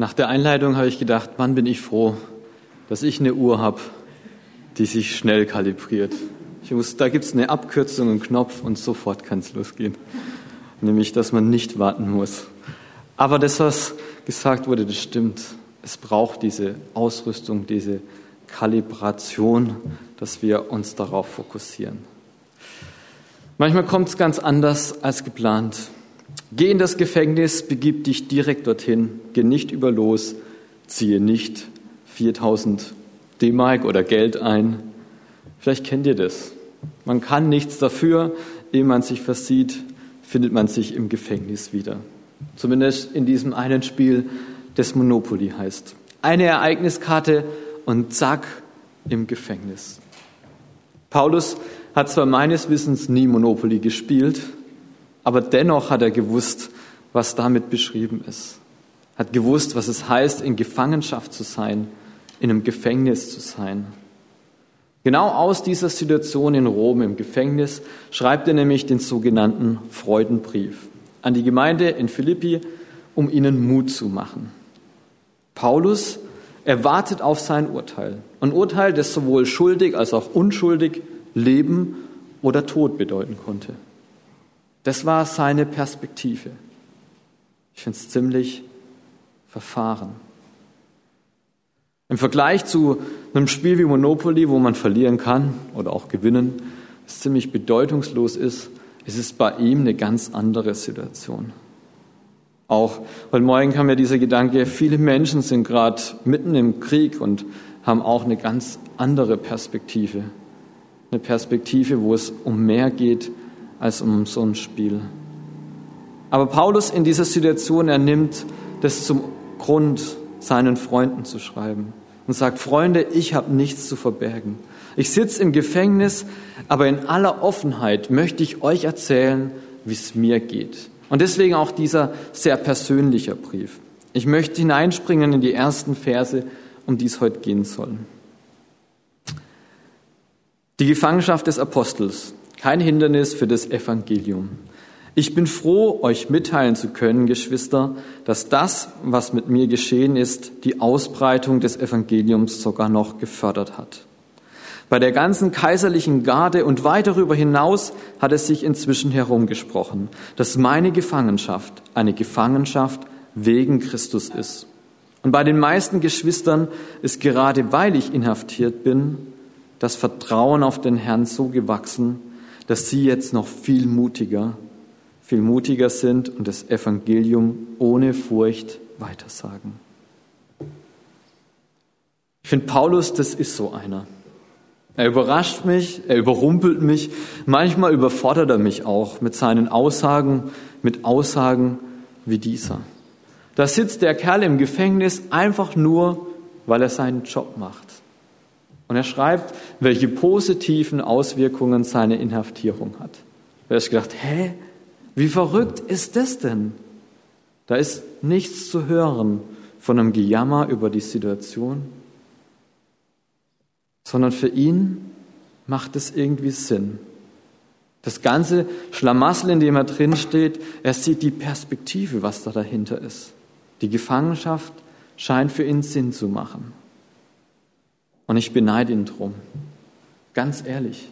Nach der Einleitung habe ich gedacht, Mann, bin ich froh, dass ich eine Uhr habe, die sich schnell kalibriert. Ich muss, da gibt es eine Abkürzung, einen Knopf und sofort kann es losgehen. Nämlich, dass man nicht warten muss. Aber das, was gesagt wurde, das stimmt. Es braucht diese Ausrüstung, diese Kalibration, dass wir uns darauf fokussieren. Manchmal kommt es ganz anders als geplant. Geh in das Gefängnis, begib dich direkt dorthin, geh nicht über los, ziehe nicht 4000 D-Mark oder Geld ein. Vielleicht kennt ihr das. Man kann nichts dafür, ehe man sich versieht, findet man sich im Gefängnis wieder. Zumindest in diesem einen Spiel, das Monopoly heißt. Eine Ereigniskarte und zack, im Gefängnis. Paulus hat zwar meines Wissens nie Monopoly gespielt, aber dennoch hat er gewusst, was damit beschrieben ist. Hat gewusst, was es heißt, in Gefangenschaft zu sein, in einem Gefängnis zu sein. Genau aus dieser Situation in Rom im Gefängnis schreibt er nämlich den sogenannten Freudenbrief an die Gemeinde in Philippi, um ihnen Mut zu machen. Paulus erwartet auf sein Urteil. Ein Urteil, das sowohl schuldig als auch unschuldig Leben oder Tod bedeuten konnte. Das war seine Perspektive. Ich finde es ziemlich verfahren. Im Vergleich zu einem Spiel wie Monopoly, wo man verlieren kann oder auch gewinnen, das ziemlich bedeutungslos ist, ist es bei ihm eine ganz andere Situation. Auch heute Morgen kam ja dieser Gedanke, viele Menschen sind gerade mitten im Krieg und haben auch eine ganz andere Perspektive. Eine Perspektive, wo es um mehr geht als um so ein Spiel. Aber Paulus in dieser Situation, er nimmt das zum Grund, seinen Freunden zu schreiben und sagt, Freunde, ich habe nichts zu verbergen. Ich sitze im Gefängnis, aber in aller Offenheit möchte ich euch erzählen, wie es mir geht. Und deswegen auch dieser sehr persönliche Brief. Ich möchte hineinspringen in die ersten Verse, um die es heute gehen soll. Die Gefangenschaft des Apostels kein Hindernis für das Evangelium. Ich bin froh, euch mitteilen zu können, Geschwister, dass das, was mit mir geschehen ist, die Ausbreitung des Evangeliums sogar noch gefördert hat. Bei der ganzen kaiserlichen Garde und weit darüber hinaus hat es sich inzwischen herumgesprochen, dass meine Gefangenschaft eine Gefangenschaft wegen Christus ist. Und bei den meisten Geschwistern ist gerade weil ich inhaftiert bin, das Vertrauen auf den Herrn so gewachsen, dass sie jetzt noch viel mutiger, viel mutiger sind und das Evangelium ohne Furcht weitersagen. Ich finde, Paulus, das ist so einer. Er überrascht mich, er überrumpelt mich, manchmal überfordert er mich auch mit seinen Aussagen, mit Aussagen wie dieser. Da sitzt der Kerl im Gefängnis einfach nur, weil er seinen Job macht. Und er schreibt, welche positiven Auswirkungen seine Inhaftierung hat. Da ich gedacht, hä, wie verrückt ist das denn? Da ist nichts zu hören von einem Gejammer über die Situation, sondern für ihn macht es irgendwie Sinn. Das ganze Schlamassel, in dem er drin steht, er sieht die Perspektive, was da dahinter ist. Die Gefangenschaft scheint für ihn Sinn zu machen. Und ich beneide ihn drum. Ganz ehrlich.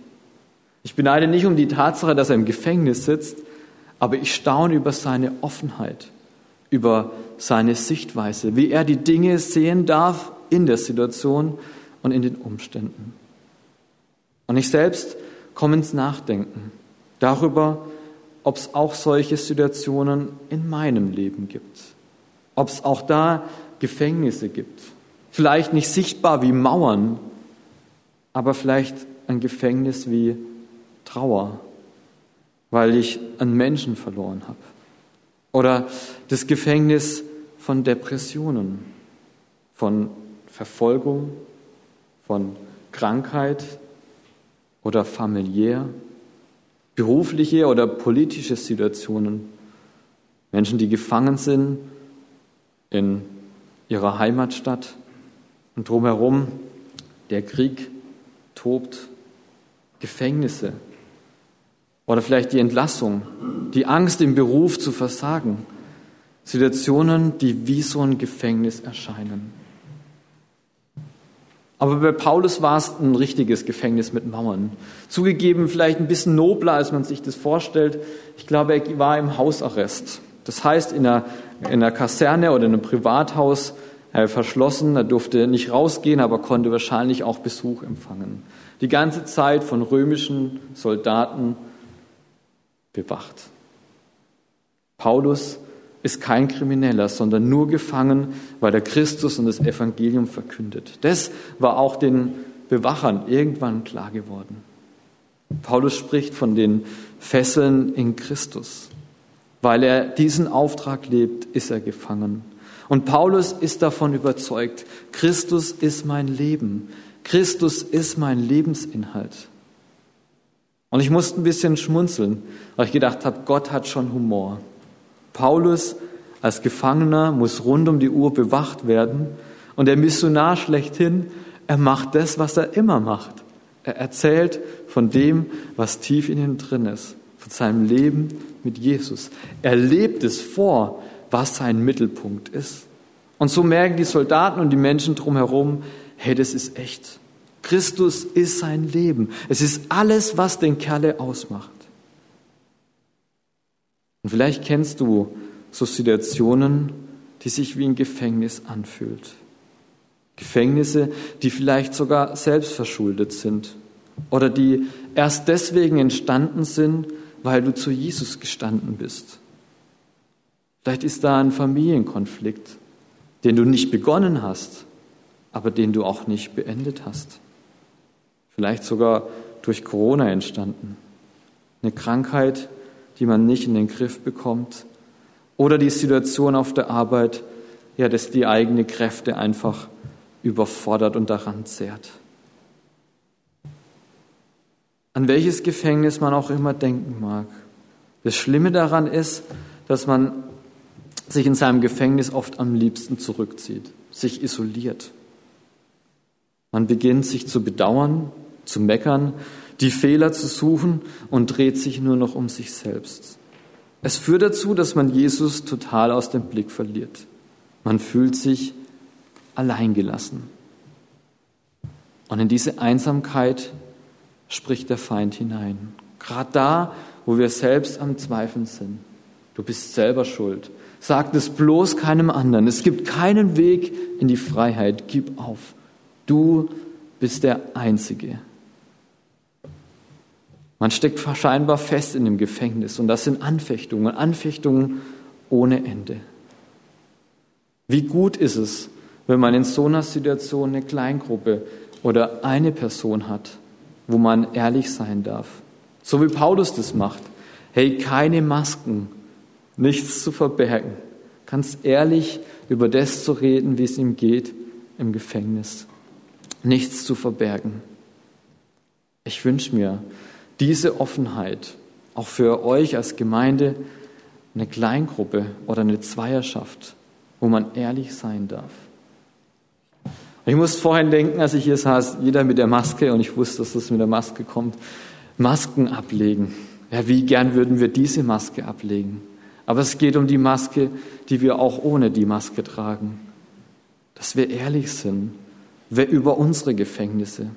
Ich beneide nicht um die Tatsache, dass er im Gefängnis sitzt, aber ich staune über seine Offenheit, über seine Sichtweise, wie er die Dinge sehen darf in der Situation und in den Umständen. Und ich selbst komme ins Nachdenken darüber, ob es auch solche Situationen in meinem Leben gibt, ob es auch da Gefängnisse gibt, Vielleicht nicht sichtbar wie Mauern, aber vielleicht ein Gefängnis wie Trauer, weil ich einen Menschen verloren habe. Oder das Gefängnis von Depressionen, von Verfolgung, von Krankheit oder familiär, berufliche oder politische Situationen. Menschen, die gefangen sind in ihrer Heimatstadt und drumherum der Krieg tobt, Gefängnisse oder vielleicht die Entlassung, die Angst im Beruf zu versagen, Situationen, die wie so ein Gefängnis erscheinen. Aber bei Paulus war es ein richtiges Gefängnis mit Mauern. Zugegeben, vielleicht ein bisschen nobler, als man sich das vorstellt. Ich glaube, er war im Hausarrest. Das heißt, in einer, in einer Kaserne oder in einem Privathaus er verschlossen. Er durfte nicht rausgehen, aber konnte wahrscheinlich auch Besuch empfangen. Die ganze Zeit von römischen Soldaten bewacht. Paulus ist kein Krimineller, sondern nur gefangen, weil er Christus und das Evangelium verkündet. Das war auch den Bewachern irgendwann klar geworden. Paulus spricht von den Fesseln in Christus. Weil er diesen Auftrag lebt, ist er gefangen. Und Paulus ist davon überzeugt, Christus ist mein Leben. Christus ist mein Lebensinhalt. Und ich musste ein bisschen schmunzeln, weil ich gedacht habe, Gott hat schon Humor. Paulus als Gefangener muss rund um die Uhr bewacht werden und der Missionar schlechthin, er macht das, was er immer macht. Er erzählt von dem, was tief in ihm drin ist, von seinem Leben mit Jesus. Er lebt es vor, was sein Mittelpunkt ist. Und so merken die Soldaten und die Menschen drumherum, hey, das ist echt. Christus ist sein Leben. Es ist alles, was den Kerle ausmacht. Und vielleicht kennst du so Situationen, die sich wie ein Gefängnis anfühlt. Gefängnisse, die vielleicht sogar selbst verschuldet sind oder die erst deswegen entstanden sind, weil du zu Jesus gestanden bist. Vielleicht ist da ein Familienkonflikt, den du nicht begonnen hast, aber den du auch nicht beendet hast. Vielleicht sogar durch Corona entstanden. Eine Krankheit, die man nicht in den Griff bekommt. Oder die Situation auf der Arbeit, ja, dass die eigene Kräfte einfach überfordert und daran zehrt. An welches Gefängnis man auch immer denken mag. Das Schlimme daran ist, dass man sich in seinem Gefängnis oft am liebsten zurückzieht, sich isoliert. Man beginnt sich zu bedauern, zu meckern, die Fehler zu suchen und dreht sich nur noch um sich selbst. Es führt dazu, dass man Jesus total aus dem Blick verliert. Man fühlt sich alleingelassen. Und in diese Einsamkeit spricht der Feind hinein. Gerade da, wo wir selbst am Zweifeln sind. Du bist selber schuld. Sag es bloß keinem anderen. Es gibt keinen Weg in die Freiheit. Gib auf. Du bist der Einzige. Man steckt scheinbar fest in dem Gefängnis und das sind Anfechtungen, Anfechtungen ohne Ende. Wie gut ist es, wenn man in so einer Situation eine Kleingruppe oder eine Person hat, wo man ehrlich sein darf. So wie Paulus das macht. Hey, keine Masken, nichts zu verbergen. Ganz ehrlich über das zu reden, wie es ihm geht im Gefängnis. Nichts zu verbergen. Ich wünsche mir, diese Offenheit auch für euch als Gemeinde, eine Kleingruppe oder eine Zweierschaft, wo man ehrlich sein darf. Ich musste vorhin denken, als ich hier saß, jeder mit der Maske und ich wusste, dass das mit der Maske kommt, Masken ablegen. Ja, wie gern würden wir diese Maske ablegen? Aber es geht um die Maske, die wir auch ohne die Maske tragen. Dass wir ehrlich sind wer über unsere Gefängnisse.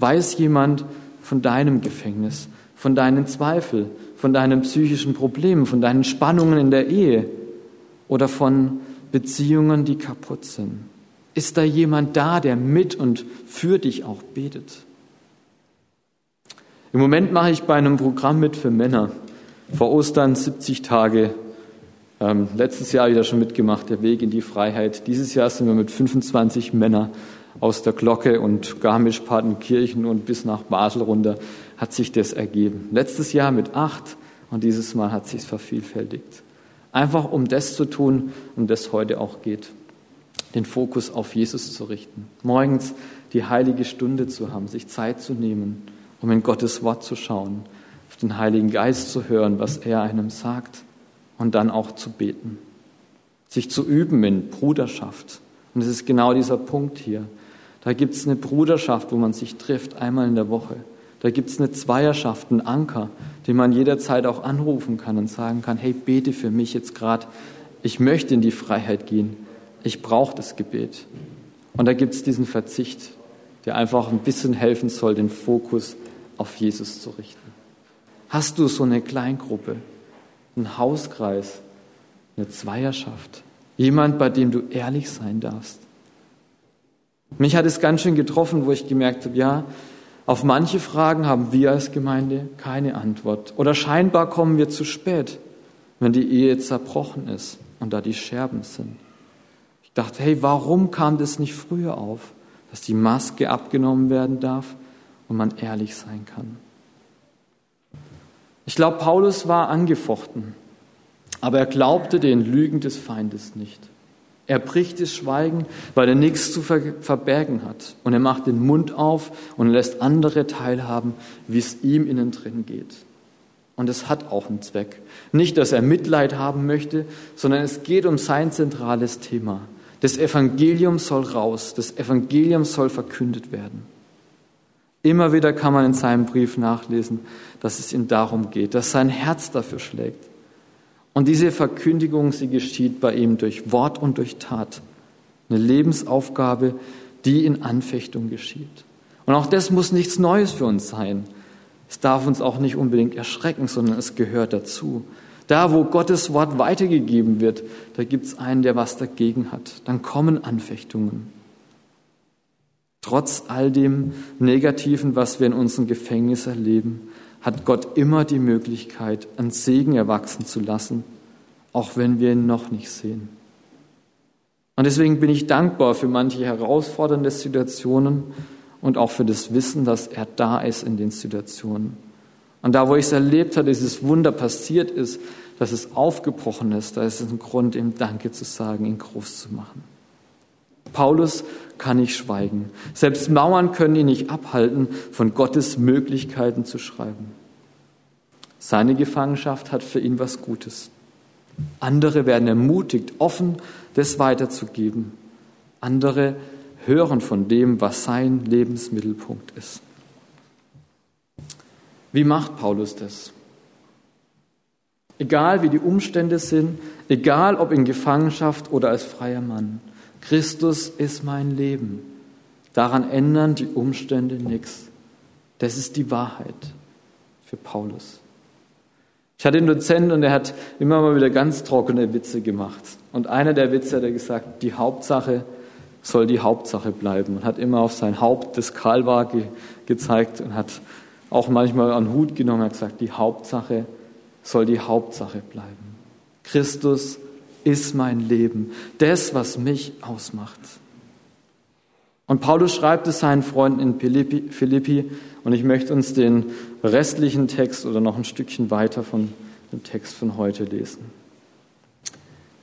Weiß jemand, von deinem Gefängnis, von deinen Zweifeln, von deinen psychischen Problemen, von deinen Spannungen in der Ehe oder von Beziehungen, die kaputt sind? Ist da jemand da, der mit und für dich auch betet? Im Moment mache ich bei einem Programm mit für Männer. Vor Ostern 70 Tage. Ähm, letztes Jahr wieder schon mitgemacht, der Weg in die Freiheit. Dieses Jahr sind wir mit 25 Männern aus der Glocke und Garmisch-Partenkirchen und bis nach Basel runter hat sich das ergeben. Letztes Jahr mit acht und dieses Mal hat sich vervielfältigt. Einfach um das zu tun, um das heute auch geht. Den Fokus auf Jesus zu richten. Morgens die heilige Stunde zu haben, sich Zeit zu nehmen, um in Gottes Wort zu schauen, auf den Heiligen Geist zu hören, was er einem sagt und dann auch zu beten. Sich zu üben in Bruderschaft. Und es ist genau dieser Punkt hier. Da gibt es eine Bruderschaft, wo man sich trifft, einmal in der Woche. Da gibt es eine Zweierschaft, einen Anker, den man jederzeit auch anrufen kann und sagen kann, hey, bete für mich jetzt gerade Ich möchte in die Freiheit gehen. Ich brauche das Gebet. Und da gibt es diesen Verzicht, der einfach ein bisschen helfen soll, den Fokus auf Jesus zu richten. Hast du so eine Kleingruppe, einen Hauskreis, eine Zweierschaft, jemand, bei dem du ehrlich sein darfst? Mich hat es ganz schön getroffen, wo ich gemerkt habe, ja, auf manche Fragen haben wir als Gemeinde keine Antwort. Oder scheinbar kommen wir zu spät, wenn die Ehe zerbrochen ist und da die Scherben sind. Ich dachte, hey, warum kam das nicht früher auf, dass die Maske abgenommen werden darf und man ehrlich sein kann? Ich glaube, Paulus war angefochten, aber er glaubte den Lügen des Feindes nicht. Er bricht das Schweigen, weil er nichts zu verbergen hat. Und er macht den Mund auf und lässt andere teilhaben, wie es ihm innen drin geht. Und es hat auch einen Zweck. Nicht, dass er Mitleid haben möchte, sondern es geht um sein zentrales Thema. Das Evangelium soll raus, das Evangelium soll verkündet werden. Immer wieder kann man in seinem Brief nachlesen, dass es ihm darum geht, dass sein Herz dafür schlägt. Und diese Verkündigung, sie geschieht bei ihm durch Wort und durch Tat. Eine Lebensaufgabe, die in Anfechtung geschieht. Und auch das muss nichts Neues für uns sein. Es darf uns auch nicht unbedingt erschrecken, sondern es gehört dazu. Da, wo Gottes Wort weitergegeben wird, da gibt es einen, der was dagegen hat. Dann kommen Anfechtungen. Trotz all dem Negativen, was wir in unserem Gefängnis erleben, hat Gott immer die Möglichkeit, einen Segen erwachsen zu lassen, auch wenn wir ihn noch nicht sehen. Und deswegen bin ich dankbar für manche herausfordernde Situationen und auch für das Wissen, dass er da ist in den Situationen. Und da, wo ich es erlebt habe, dieses Wunder passiert ist, dass es aufgebrochen ist, da ist es ein Grund, ihm Danke zu sagen, ihn groß zu machen. Paulus kann nicht schweigen. Selbst Mauern können ihn nicht abhalten, von Gottes Möglichkeiten zu schreiben. Seine Gefangenschaft hat für ihn was Gutes. Andere werden ermutigt, offen das weiterzugeben. Andere hören von dem, was sein Lebensmittelpunkt ist. Wie macht Paulus das? Egal wie die Umstände sind, egal ob in Gefangenschaft oder als freier Mann, Christus ist mein Leben. Daran ändern die Umstände nichts. Das ist die Wahrheit für Paulus. Ich hatte einen Dozenten und er hat immer mal wieder ganz trockene Witze gemacht. Und einer der Witze hat er gesagt, die Hauptsache soll die Hauptsache bleiben. Und hat immer auf sein Haupt des Karl war ge gezeigt und hat auch manchmal an Hut genommen und hat gesagt, die Hauptsache soll die Hauptsache bleiben. Christus ist mein Leben, das, was mich ausmacht. Und Paulus schreibt es seinen Freunden in Philippi, Philippi und ich möchte uns den restlichen Text oder noch ein Stückchen weiter von dem Text von heute lesen.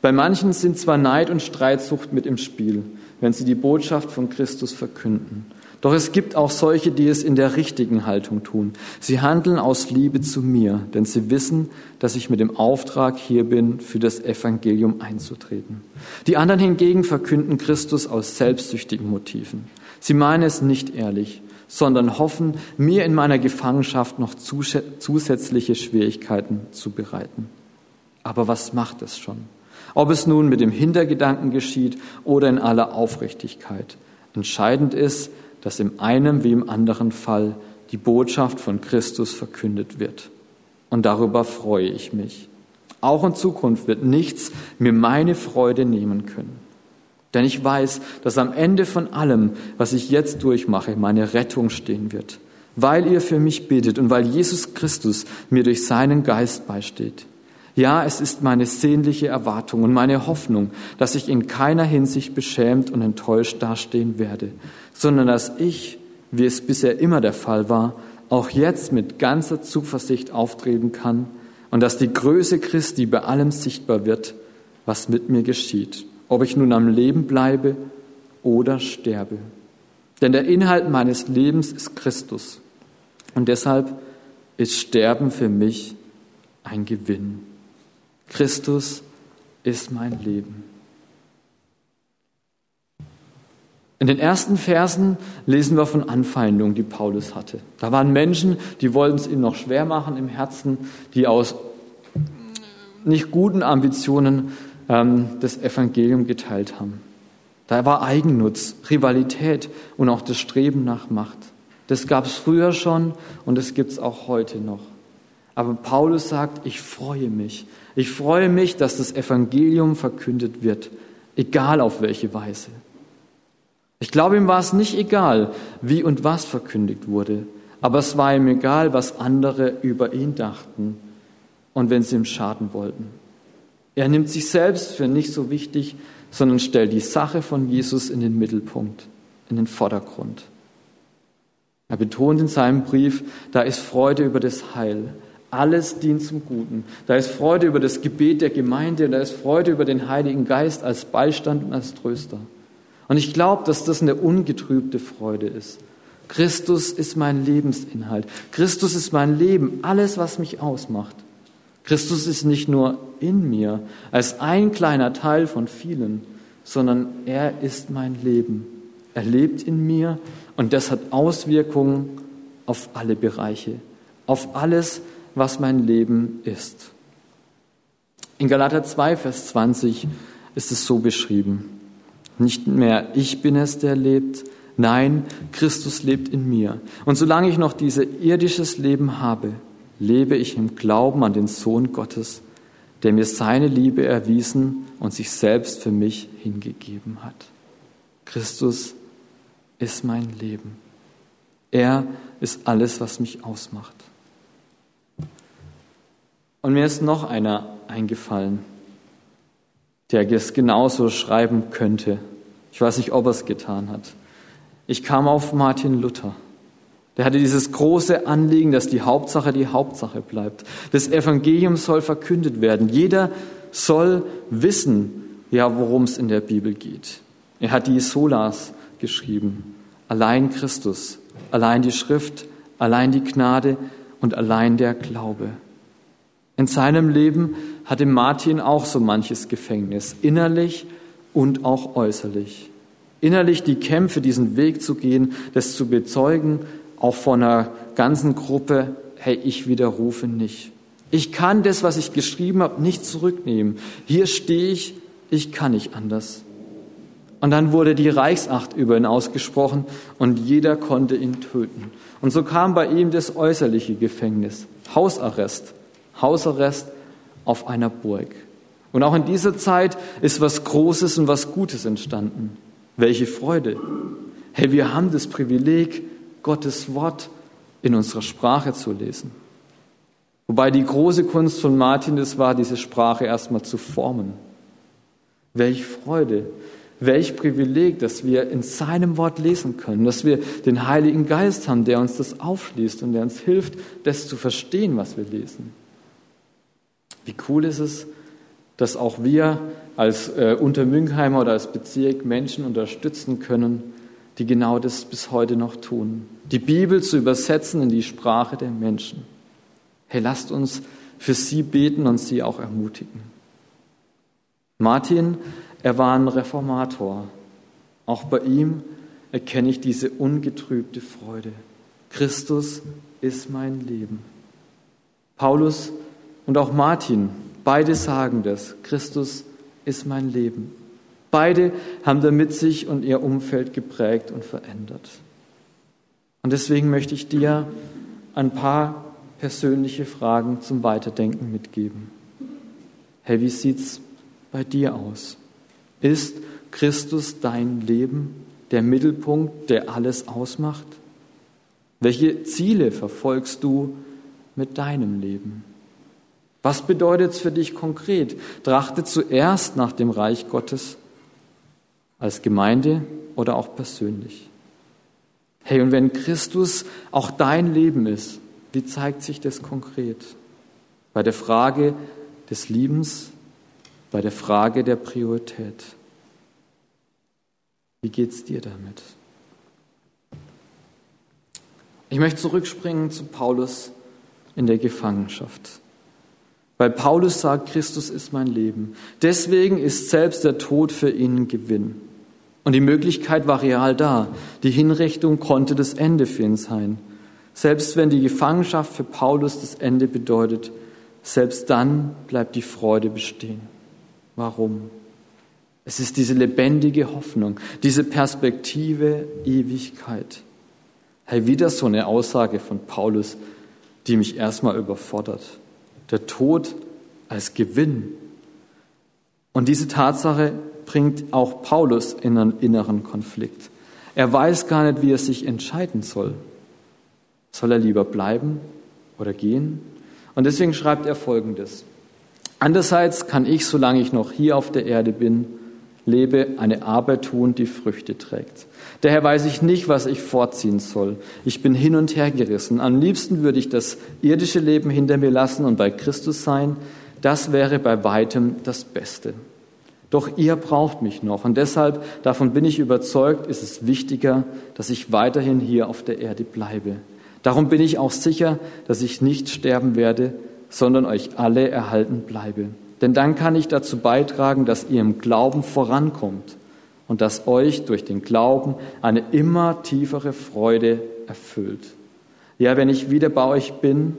Bei manchen sind zwar Neid und Streitsucht mit im Spiel, wenn sie die Botschaft von Christus verkünden. Doch es gibt auch solche, die es in der richtigen Haltung tun. Sie handeln aus Liebe zu mir, denn sie wissen, dass ich mit dem Auftrag hier bin, für das Evangelium einzutreten. Die anderen hingegen verkünden Christus aus selbstsüchtigen Motiven. Sie meinen es nicht ehrlich, sondern hoffen, mir in meiner Gefangenschaft noch zusätzliche Schwierigkeiten zu bereiten. Aber was macht es schon? Ob es nun mit dem Hintergedanken geschieht oder in aller Aufrichtigkeit. Entscheidend ist, dass im einen wie im anderen Fall die Botschaft von Christus verkündet wird. Und darüber freue ich mich. Auch in Zukunft wird nichts mir meine Freude nehmen können. Denn ich weiß, dass am Ende von allem, was ich jetzt durchmache, meine Rettung stehen wird, weil ihr für mich betet und weil Jesus Christus mir durch seinen Geist beisteht. Ja, es ist meine sehnliche Erwartung und meine Hoffnung, dass ich in keiner Hinsicht beschämt und enttäuscht dastehen werde, sondern dass ich, wie es bisher immer der Fall war, auch jetzt mit ganzer Zuversicht auftreten kann und dass die Größe Christi bei allem sichtbar wird, was mit mir geschieht, ob ich nun am Leben bleibe oder sterbe. Denn der Inhalt meines Lebens ist Christus und deshalb ist Sterben für mich ein Gewinn. Christus ist mein Leben. In den ersten Versen lesen wir von Anfeindungen, die Paulus hatte. Da waren Menschen, die wollten es ihm noch schwer machen im Herzen, die aus nicht guten Ambitionen ähm, das Evangelium geteilt haben. Da war Eigennutz, Rivalität und auch das Streben nach Macht. Das gab es früher schon und das gibt es auch heute noch. Aber Paulus sagt, ich freue mich. Ich freue mich, dass das Evangelium verkündet wird, egal auf welche Weise. Ich glaube, ihm war es nicht egal, wie und was verkündigt wurde, aber es war ihm egal, was andere über ihn dachten und wenn sie ihm schaden wollten. Er nimmt sich selbst für nicht so wichtig, sondern stellt die Sache von Jesus in den Mittelpunkt, in den Vordergrund. Er betont in seinem Brief, da ist Freude über das Heil. Alles dient zum Guten. Da ist Freude über das Gebet der Gemeinde, da ist Freude über den Heiligen Geist als Beistand und als Tröster. Und ich glaube, dass das eine ungetrübte Freude ist. Christus ist mein Lebensinhalt. Christus ist mein Leben, alles, was mich ausmacht. Christus ist nicht nur in mir als ein kleiner Teil von vielen, sondern er ist mein Leben. Er lebt in mir und das hat Auswirkungen auf alle Bereiche, auf alles, was mein Leben ist. In Galater 2, Vers 20 ist es so beschrieben. Nicht mehr ich bin es, der lebt, nein, Christus lebt in mir. Und solange ich noch dieses irdisches Leben habe, lebe ich im Glauben an den Sohn Gottes, der mir seine Liebe erwiesen und sich selbst für mich hingegeben hat. Christus ist mein Leben. Er ist alles, was mich ausmacht. Und mir ist noch einer eingefallen, der es genauso schreiben könnte. Ich weiß nicht, ob er es getan hat. Ich kam auf Martin Luther. Der hatte dieses große Anliegen, dass die Hauptsache die Hauptsache bleibt. Das Evangelium soll verkündet werden. Jeder soll wissen, ja, worum es in der Bibel geht. Er hat die Solas geschrieben. Allein Christus, allein die Schrift, allein die Gnade und allein der Glaube. In seinem Leben hatte Martin auch so manches Gefängnis, innerlich und auch äußerlich. Innerlich die Kämpfe, diesen Weg zu gehen, das zu bezeugen auch von einer ganzen Gruppe, hey, ich widerrufe nicht. Ich kann das, was ich geschrieben habe, nicht zurücknehmen. Hier stehe ich, ich kann nicht anders. Und dann wurde die Reichsacht über ihn ausgesprochen und jeder konnte ihn töten. Und so kam bei ihm das äußerliche Gefängnis, Hausarrest, Hausarrest auf einer Burg. Und auch in dieser Zeit ist was Großes und was Gutes entstanden. Welche Freude. Hey, wir haben das Privileg, Gottes Wort in unserer Sprache zu lesen. Wobei die große Kunst von Martin es war, diese Sprache erstmal zu formen. Welch Freude, welch Privileg, dass wir in seinem Wort lesen können, dass wir den Heiligen Geist haben, der uns das aufschließt und der uns hilft, das zu verstehen, was wir lesen. Wie cool ist es, dass auch wir als äh, Untermünkheimer oder als Bezirk Menschen unterstützen können, die genau das bis heute noch tun. Die Bibel zu übersetzen in die Sprache der Menschen. Hey, lasst uns für sie beten und sie auch ermutigen. Martin, er war ein Reformator. Auch bei ihm erkenne ich diese ungetrübte Freude. Christus ist mein Leben. Paulus und auch Martin, beide sagen das. Christus ist mein Leben. Beide haben damit sich und ihr Umfeld geprägt und verändert. Und deswegen möchte ich dir ein paar persönliche Fragen zum Weiterdenken mitgeben. Hey, wie sieht's bei dir aus? Ist Christus dein Leben, der Mittelpunkt, der alles ausmacht? Welche Ziele verfolgst du mit deinem Leben? Was bedeutet es für dich konkret? Trachte zuerst nach dem Reich Gottes als Gemeinde oder auch persönlich. Hey, und wenn Christus auch dein Leben ist, wie zeigt sich das konkret? Bei der Frage des Liebens, bei der Frage der Priorität. Wie geht's dir damit? Ich möchte zurückspringen zu Paulus in der Gefangenschaft. Weil Paulus sagt, Christus ist mein Leben. Deswegen ist selbst der Tod für ihn Gewinn. Und die Möglichkeit war real da. Die Hinrichtung konnte das Ende für ihn sein. Selbst wenn die Gefangenschaft für Paulus das Ende bedeutet, selbst dann bleibt die Freude bestehen. Warum? Es ist diese lebendige Hoffnung, diese Perspektive Ewigkeit. Hey, wieder so eine Aussage von Paulus, die mich erstmal überfordert. Der Tod als Gewinn. Und diese Tatsache bringt auch Paulus in einen inneren Konflikt. Er weiß gar nicht, wie er sich entscheiden soll. Soll er lieber bleiben oder gehen? Und deswegen schreibt er Folgendes. Andererseits kann ich, solange ich noch hier auf der Erde bin, lebe, eine Arbeit tun, die Früchte trägt. Daher weiß ich nicht, was ich vorziehen soll. Ich bin hin und her gerissen. Am liebsten würde ich das irdische Leben hinter mir lassen und bei Christus sein. Das wäre bei weitem das Beste. Doch ihr braucht mich noch und deshalb, davon bin ich überzeugt, ist es wichtiger, dass ich weiterhin hier auf der Erde bleibe. Darum bin ich auch sicher, dass ich nicht sterben werde, sondern euch alle erhalten bleibe. Denn dann kann ich dazu beitragen, dass ihr im Glauben vorankommt und dass euch durch den Glauben eine immer tiefere Freude erfüllt. Ja, wenn ich wieder bei euch bin,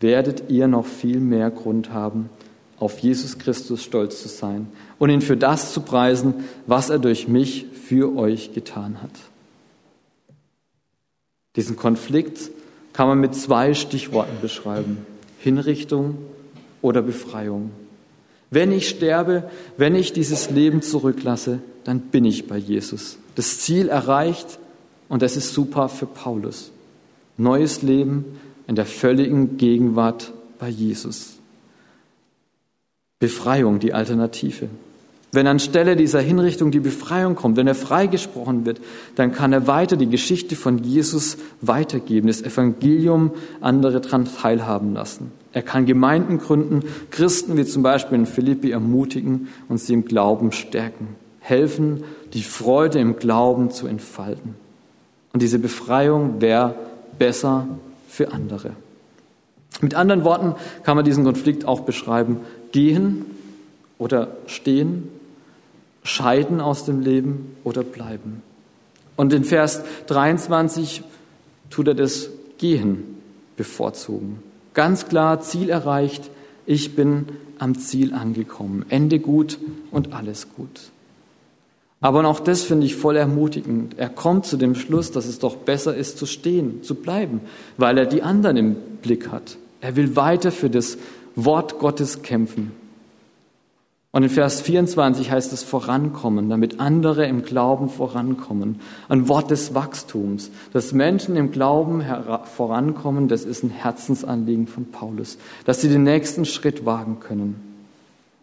werdet ihr noch viel mehr Grund haben, auf Jesus Christus stolz zu sein und ihn für das zu preisen, was er durch mich für euch getan hat. Diesen Konflikt kann man mit zwei Stichworten beschreiben. Hinrichtung oder Befreiung. Wenn ich sterbe, wenn ich dieses Leben zurücklasse, dann bin ich bei Jesus. Das Ziel erreicht und das ist super für Paulus. Neues Leben in der völligen Gegenwart bei Jesus. Befreiung, die Alternative. Wenn anstelle dieser Hinrichtung die Befreiung kommt, wenn er freigesprochen wird, dann kann er weiter die Geschichte von Jesus weitergeben, das Evangelium andere daran teilhaben lassen. Er kann Gemeinden gründen, Christen wie zum Beispiel in Philippi ermutigen und sie im Glauben stärken, helfen, die Freude im Glauben zu entfalten. Und diese Befreiung wäre besser für andere. Mit anderen Worten kann man diesen Konflikt auch beschreiben, gehen oder stehen scheiden aus dem Leben oder bleiben. Und in Vers 23 tut er das Gehen bevorzugen. Ganz klar, Ziel erreicht, ich bin am Ziel angekommen. Ende gut und alles gut. Aber auch das finde ich voll ermutigend. Er kommt zu dem Schluss, dass es doch besser ist zu stehen, zu bleiben, weil er die anderen im Blick hat. Er will weiter für das Wort Gottes kämpfen. Und in Vers 24 heißt es vorankommen, damit andere im Glauben vorankommen. Ein Wort des Wachstums. Dass Menschen im Glauben vorankommen, das ist ein Herzensanliegen von Paulus. Dass sie den nächsten Schritt wagen können.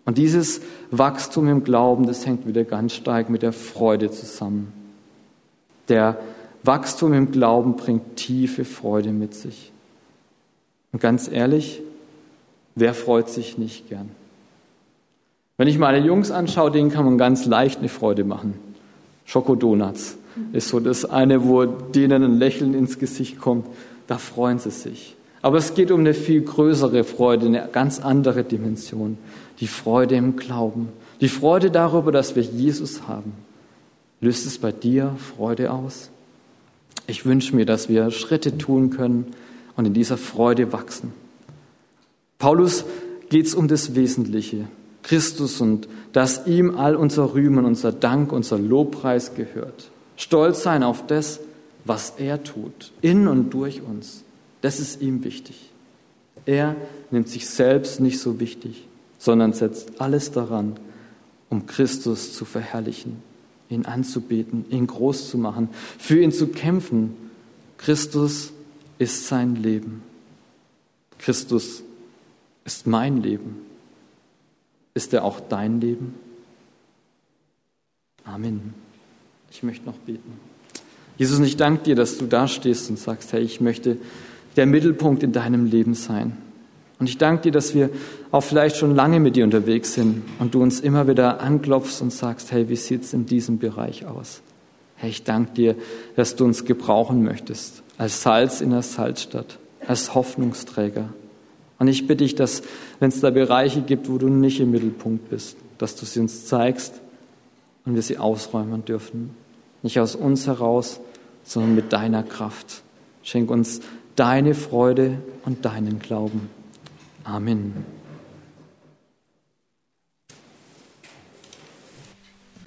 Und dieses Wachstum im Glauben, das hängt wieder ganz stark mit der Freude zusammen. Der Wachstum im Glauben bringt tiefe Freude mit sich. Und ganz ehrlich, wer freut sich nicht gern? Wenn ich meine Jungs anschaue, denen kann man ganz leicht eine Freude machen. Schokodonuts ist so das eine, wo denen ein Lächeln ins Gesicht kommt. Da freuen sie sich. Aber es geht um eine viel größere Freude, eine ganz andere Dimension. Die Freude im Glauben. Die Freude darüber, dass wir Jesus haben. Löst es bei dir Freude aus? Ich wünsche mir, dass wir Schritte tun können und in dieser Freude wachsen. Paulus geht es um das Wesentliche. Christus und dass ihm all unser Rühmen, unser Dank, unser Lobpreis gehört. Stolz sein auf das, was er tut, in und durch uns. Das ist ihm wichtig. Er nimmt sich selbst nicht so wichtig, sondern setzt alles daran, um Christus zu verherrlichen, ihn anzubeten, ihn groß zu machen, für ihn zu kämpfen. Christus ist sein Leben. Christus ist mein Leben. Ist er auch dein Leben? Amen. Ich möchte noch beten. Jesus, ich danke dir, dass du da stehst und sagst, hey, ich möchte der Mittelpunkt in deinem Leben sein. Und ich danke dir, dass wir auch vielleicht schon lange mit dir unterwegs sind und du uns immer wieder anklopfst und sagst, hey, wie sieht es in diesem Bereich aus? Hey, ich danke dir, dass du uns gebrauchen möchtest als Salz in der Salzstadt, als Hoffnungsträger, und ich bitte dich, dass, wenn es da Bereiche gibt, wo du nicht im Mittelpunkt bist, dass du sie uns zeigst und wir sie ausräumen dürfen. Nicht aus uns heraus, sondern mit deiner Kraft. Schenk uns deine Freude und deinen Glauben. Amen.